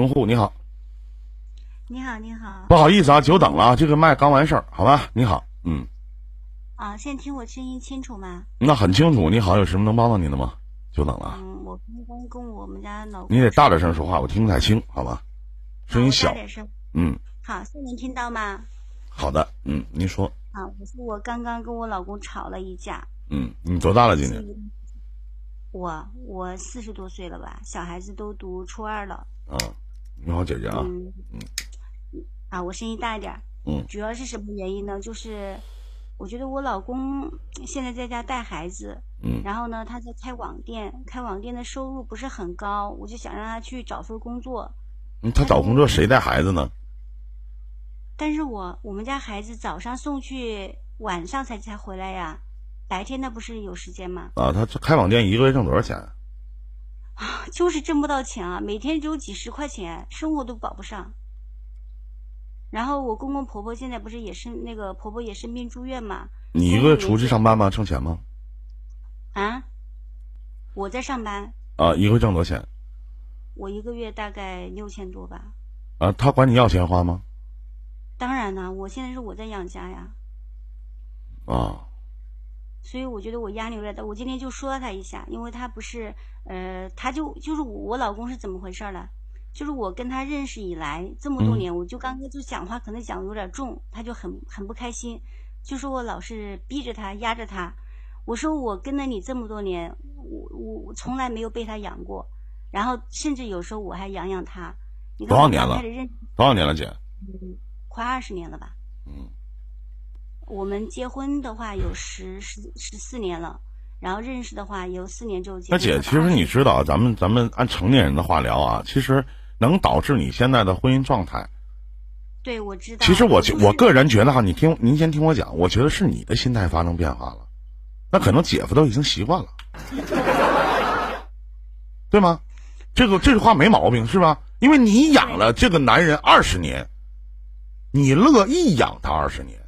用户你好，你好，你好。不好意思啊，久等了啊，这个麦刚完事儿，好吧？你好，嗯，啊，现在听我声音清楚吗？那很清楚。你好，有什么能帮到您的吗？久等了。嗯，我刚刚跟我们家老公。你得大点声说话，我听不太清，好吧？声音小。点声。嗯。好，现在能听到吗？好的，嗯，您说。啊，我说我刚刚跟我老公吵了一架。嗯，你多大了今年？我我四十多岁了吧，小孩子都读初二了。啊，你好，姐姐啊。嗯嗯。啊，我声音大一点。嗯。主要是什么原因呢？就是我觉得我老公现在在家带孩子。嗯。然后呢，他在开网店，开网店的收入不是很高，我就想让他去找份工作。嗯，他找工作谁带孩子呢？但是我我们家孩子早上送去，晚上才才回来呀。白天那不是有时间吗？啊，他开网店一个月挣多少钱？啊，就是挣不到钱啊，每天只有几十块钱，生活都保不上。然后我公公婆婆现在不是也是那个婆婆也生病住院嘛？你一个月出去上班吗？挣钱吗？啊，我在上班。啊，一个月挣多少钱？我一个月大概六千多吧。啊，他管你要钱花吗？当然了，我现在是我在养家呀。啊。所以我觉得我压力有点大，我今天就说他一下，因为他不是，呃，他就就是我老公是怎么回事呢？就是我跟他认识以来这么多年，我就刚刚就讲话可能讲的有点重，他就很很不开心，就说我老是逼着他压着他。我说我跟了你这么多年，我我我从来没有被他养过，然后甚至有时候我还养养他。多少年了？多少年了，姐？嗯，快二十年了吧。嗯。我们结婚的话有十十十四年了，然后认识的话有四年之后结。那姐，其实你知道，咱们咱们按成年人的话聊啊，其实能导致你现在的婚姻状态。对，我知道。其实我我个人觉得哈，你听您先听我讲，我觉得是你的心态发生变化了，那可能姐夫都已经习惯了，对吗？这个这句话没毛病是吧？因为你养了这个男人二十年，你乐意养他二十年。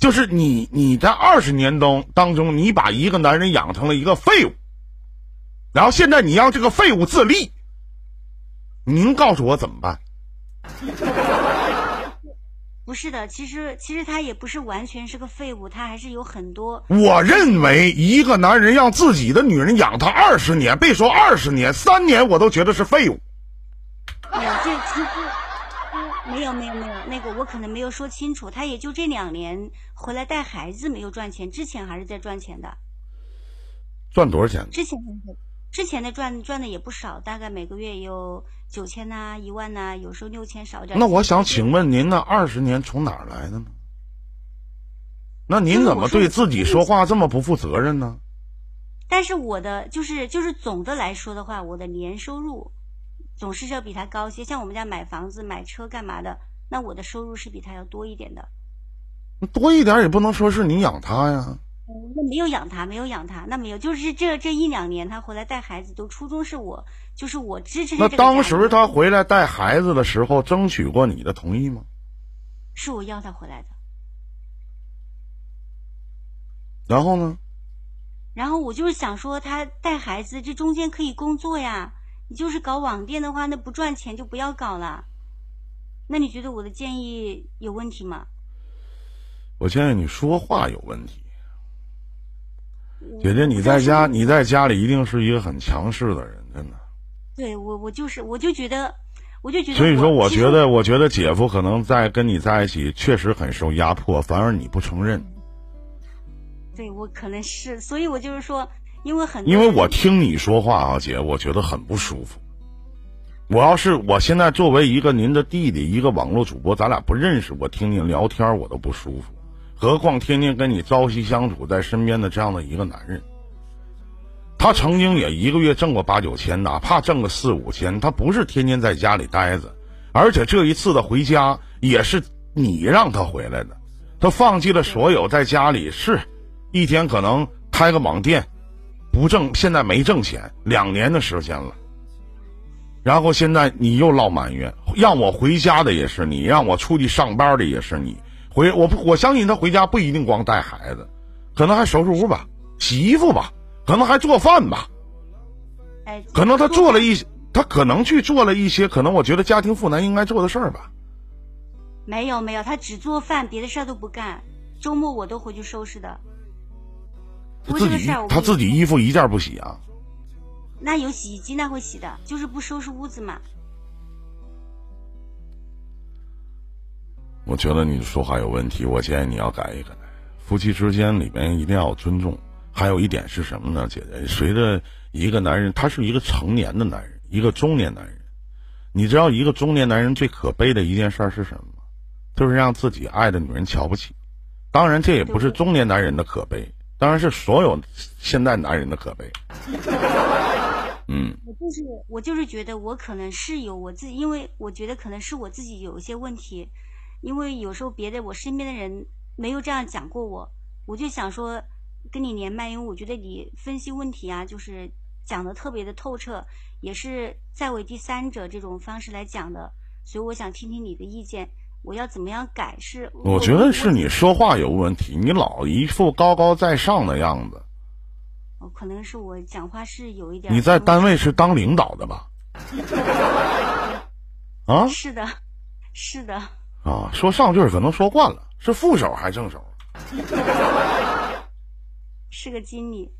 就是你，你在二十年当当中，你把一个男人养成了一个废物，然后现在你让这个废物自立，您告诉我怎么办？不是的，其实其实他也不是完全是个废物，他还是有很多。我认为一个男人让自己的女人养他二十年，别说二十年，三年我都觉得是废物。这其实。没有没有没有，那个我可能没有说清楚，他也就这两年回来带孩子没有赚钱，之前还是在赚钱的。赚多少钱？之前之前的赚赚的也不少，大概每个月有九千呐、一万呐，有时候六千少点。那我想请问您，那二十年从哪儿来的呢？那您怎么对自己说话这么不负责任呢？但是我的就是就是总的来说的话，我的年收入。总是要比他高些，像我们家买房子、买车干嘛的，那我的收入是比他要多一点的。多一点也不能说是你养他呀。那没有养他，没有养他，那没有，就是这这一两年他回来带孩子，都初衷是我，就是我支持。那当时他回来带孩子的时候，争取过你的同意吗？是我要他回来的。然后呢？然后我就是想说，他带孩子这中间可以工作呀。你就是搞网店的话，那不赚钱就不要搞了。那你觉得我的建议有问题吗？我建议你说话有问题。姐姐，你在家，你在家里一定是一个很强势的人，真的。对我，我就是，我就觉得，我就觉得。所以说，我觉得，我觉得姐夫可能在跟你在一起确实很受压迫，反而你不承认。对我可能是，所以我就是说。因为很，因为我听你说话啊，姐，我觉得很不舒服。我要是我现在作为一个您的弟弟，一个网络主播，咱俩不认识，我听您聊天我都不舒服，何况天天跟你朝夕相处在身边的这样的一个男人。他曾经也一个月挣过八九千，哪怕挣个四五千，他不是天天在家里待着，而且这一次的回家也是你让他回来的，他放弃了所有，在家里是一天可能开个网店。不挣，现在没挣钱，两年的时间了。然后现在你又落埋怨，让我回家的也是你，让我出去上班的也是你。回我不，我相信他回家不一定光带孩子，可能还收拾屋吧，洗衣服吧，可能还做饭吧。哎，可能他做了一他可能去做了一些可能我觉得家庭妇男应该做的事儿吧。没有没有，他只做饭，别的事儿都不干。周末我都回去收拾的。他自己他自己衣服一件不洗啊？那有洗衣机那会洗的，就是不收拾屋子嘛。我觉得你说话有问题，我建议你要改一改。夫妻之间里面一定要尊重。还有一点是什么呢，姐姐？随着一个男人，他是一个成年的男人，一个中年男人。你知道一个中年男人最可悲的一件事是什么吗？就是让自己爱的女人瞧不起。当然，这也不是中年男人的可悲，当然是所有现代男人的可悲。嗯，我就是我就是觉得我可能是有我自己，因为我觉得可能是我自己有一些问题。因为有时候别的我身边的人没有这样讲过我，我就想说跟你连麦，因为我觉得你分析问题啊，就是讲的特别的透彻，也是在为第三者这种方式来讲的，所以我想听听你的意见，我要怎么样改？是我觉得是你说话有问题，你老一副高高在上的样子。哦，可能是我讲话是有一点。你在单位是当领导的吧？啊？是的，是的。啊，说上句可能说惯了，是副手还是正手？是个经理。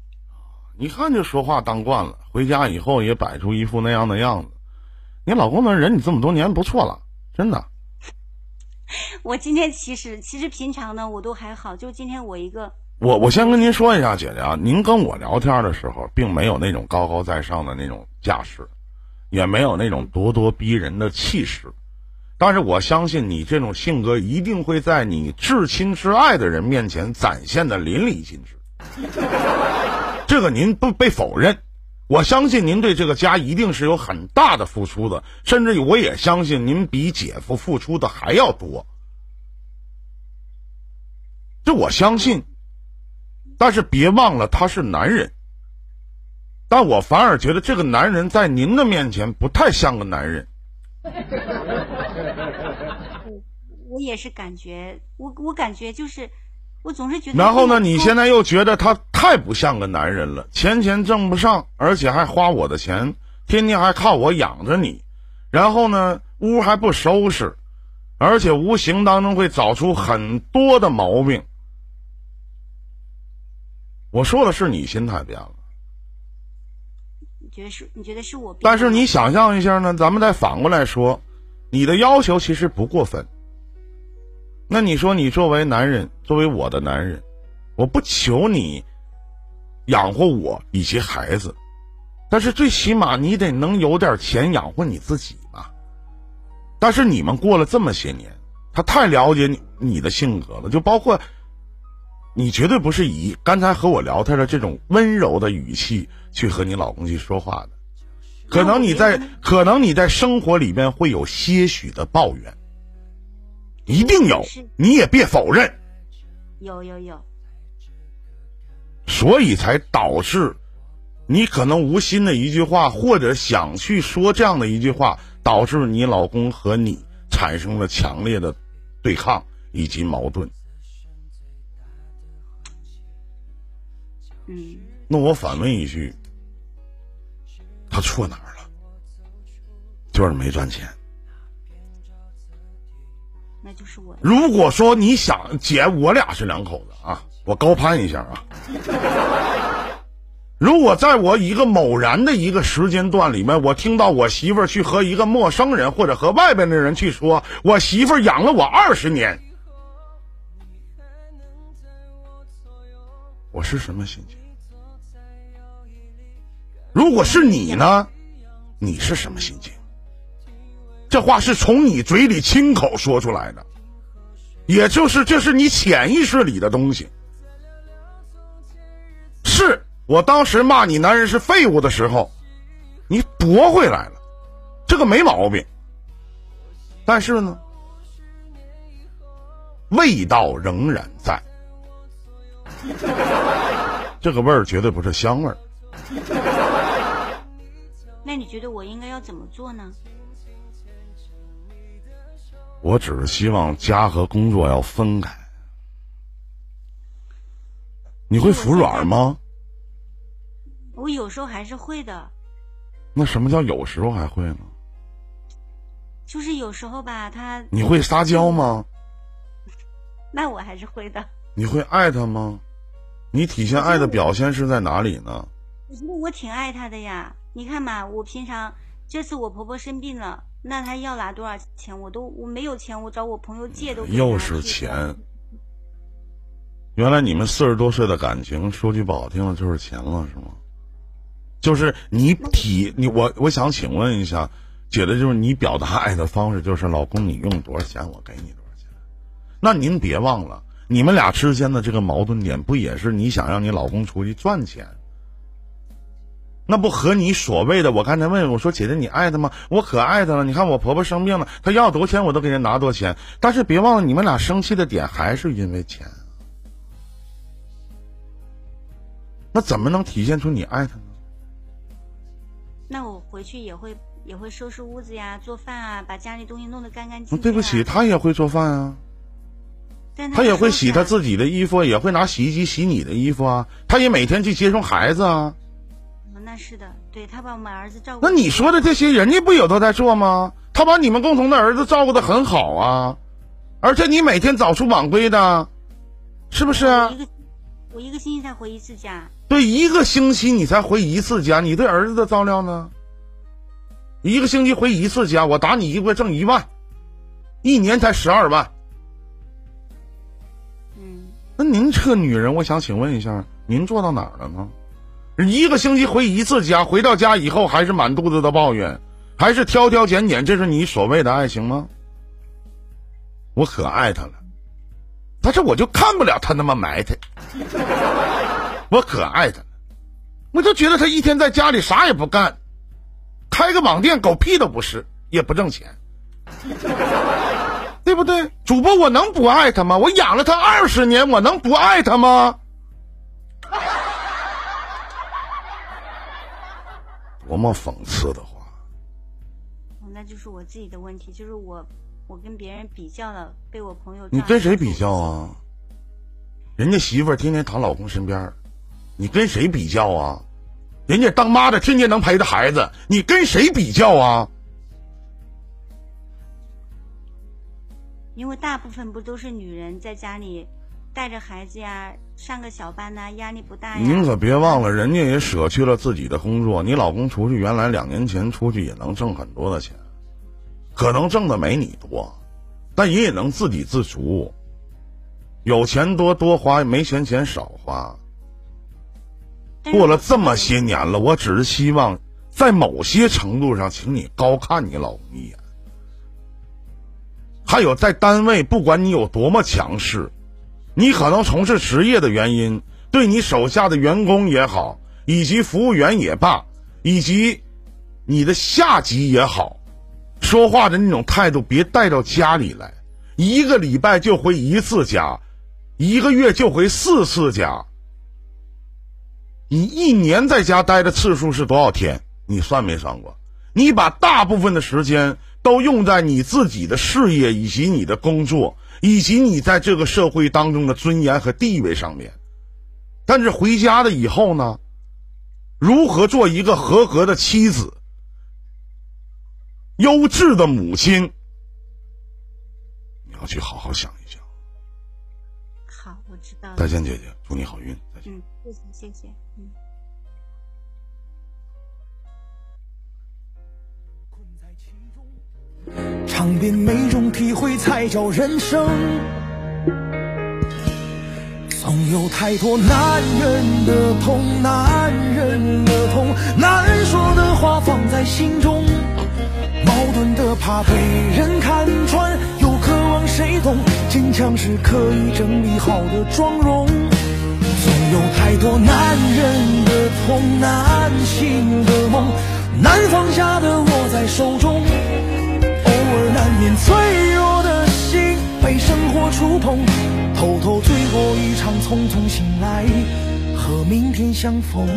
一看就说话当惯了，回家以后也摆出一副那样的样子。你老公那人，你这么多年不错了，真的。我今天其实其实平常呢，我都还好，就今天我一个。我我先跟您说一下，姐姐啊，您跟我聊天的时候，并没有那种高高在上的那种架势，也没有那种咄咄逼人的气势。但是我相信你这种性格一定会在你至亲至爱的人面前展现的淋漓尽致，这个您不被否认。我相信您对这个家一定是有很大的付出的，甚至我也相信您比姐夫付出的还要多。这我相信，但是别忘了他是男人，但我反而觉得这个男人在您的面前不太像个男人。我也是感觉，我我感觉就是，我总是觉得。然后呢，你现在又觉得他太不像个男人了，钱钱挣不上，而且还花我的钱，天天还靠我养着你，然后呢，屋还不收拾，而且无形当中会找出很多的毛病。我说的是你心态变了。你觉得是？你觉得是我？但是你想象一下呢，咱们再反过来说，你的要求其实不过分。那你说，你作为男人，作为我的男人，我不求你养活我以及孩子，但是最起码你得能有点钱养活你自己吧。但是你们过了这么些年，他太了解你你的性格了，就包括你绝对不是以刚才和我聊天的这种温柔的语气去和你老公去说话的，可能你在可能你在生活里面会有些许的抱怨。一定有，你也别否认。有有有。所以才导致，你可能无心的一句话，或者想去说这样的一句话，导致你老公和你产生了强烈的对抗以及矛盾。嗯。那我反问一句，他错哪儿了？就是没赚钱。那就是我。如果说你想姐，我俩是两口子啊，我高攀一下啊。如果在我一个某然的一个时间段里面，我听到我媳妇儿去和一个陌生人或者和外边的人去说，我媳妇儿养了我二十年，我是什么心情？如果是你呢，你是什么心情？这话是从你嘴里亲口说出来的，也就是这是你潜意识里的东西。是我当时骂你男人是废物的时候，你驳回来了，这个没毛病。但是呢，味道仍然在，这个味儿绝对不是香味儿。那你觉得我应该要怎么做呢？我只是希望家和工作要分开。你会服软吗？我有时候还是会的。那什么叫有时候还会呢？就是有时候吧，他你会撒娇吗？那我还是会的。你会爱他吗？你体现爱的表现是在哪里呢？我觉得我挺爱他的呀。你看嘛，我平常这次我婆婆生病了，那她要拿多少钱，我都我没有钱，我找我朋友借都又是钱。原来你们四十多岁的感情，说句不好听的，就是钱了，是吗？就是你体你我我想请问一下，姐的就是你表达爱的方式，就是老公你用多少钱我给你多少钱。那您别忘了，你们俩之间的这个矛盾点，不也是你想让你老公出去赚钱？那不和你所谓的我刚才问我说姐姐你爱他吗？我可爱他了。你看我婆婆生病了，他要多少钱我都给人拿多少钱。但是别忘了，你们俩生气的点还是因为钱。那怎么能体现出你爱他呢？回去也会也会收拾屋子呀，做饭啊，把家里东西弄得干干净净。对不起，他也会做饭啊，他也会洗他自己的衣服，也会拿洗衣机洗你的衣服啊。他也每天去接送孩子啊。那是的，对他把我们儿子照顾。那你说的这些，人家不有都在做吗？他把你们共同的儿子照顾的很好啊，而且你每天早出晚归的，是不是？我一个星期才回一次家。对，一个星期你才回一次家，你对儿子的照料呢？一个星期回一次家，我打你一个月挣一万，一年才十二万。嗯，那您这个女人，我想请问一下，您做到哪儿了呢？一个星期回一次家，回到家以后还是满肚子的抱怨，还是挑挑拣拣，这是你所谓的爱情吗？我可爱他了，但是我就看不了他那么埋汰。我可爱他，我就觉得他一天在家里啥也不干，开个网店狗屁都不是，也不挣钱，对不对？主播，我能不爱他吗？我养了他二十年，我能不爱他吗？多么讽刺的话！那就是我自己的问题，就是我我跟别人比较了，被我朋友你跟谁比较啊？人家媳妇儿天天躺老公身边。你跟谁比较啊？人家当妈的天天能陪着孩子，你跟谁比较啊？因为大部分不都是女人在家里带着孩子呀，上个小班呐，压力不大呀。您可别忘了，人家也舍去了自己的工作。你老公出去原来两年前出去也能挣很多的钱，可能挣的没你多，但也也能自给自足。有钱多多花，没钱钱少花。过了这么些年了，我只是希望，在某些程度上，请你高看你老公一眼。还有在单位，不管你有多么强势，你可能从事职业的原因，对你手下的员工也好，以及服务员也罢，以及你的下级也好，说话的那种态度，别带到家里来。一个礼拜就回一次家，一个月就回四次家。你一年在家待的次数是多少天？你算没算过？你把大部分的时间都用在你自己的事业以及你的工作以及你在这个社会当中的尊严和地位上面，但是回家了以后呢？如何做一个合格的妻子、优质的母亲？你要去好好想一想。好，我知道了。再见，姐姐，祝你好运。嗯，谢谢，谢谢。尝遍每种体会才叫人生。总有太多男人的痛，男人的痛，难说的话放在心中，矛盾的怕被人看穿，又渴望谁懂，坚强是可以整理好的妆容。有太多男人的痛，难醒的梦，难放下的握在手中。偶尔难免脆弱的心被生活触碰，偷偷醉过一场，匆匆醒来，和明天相逢。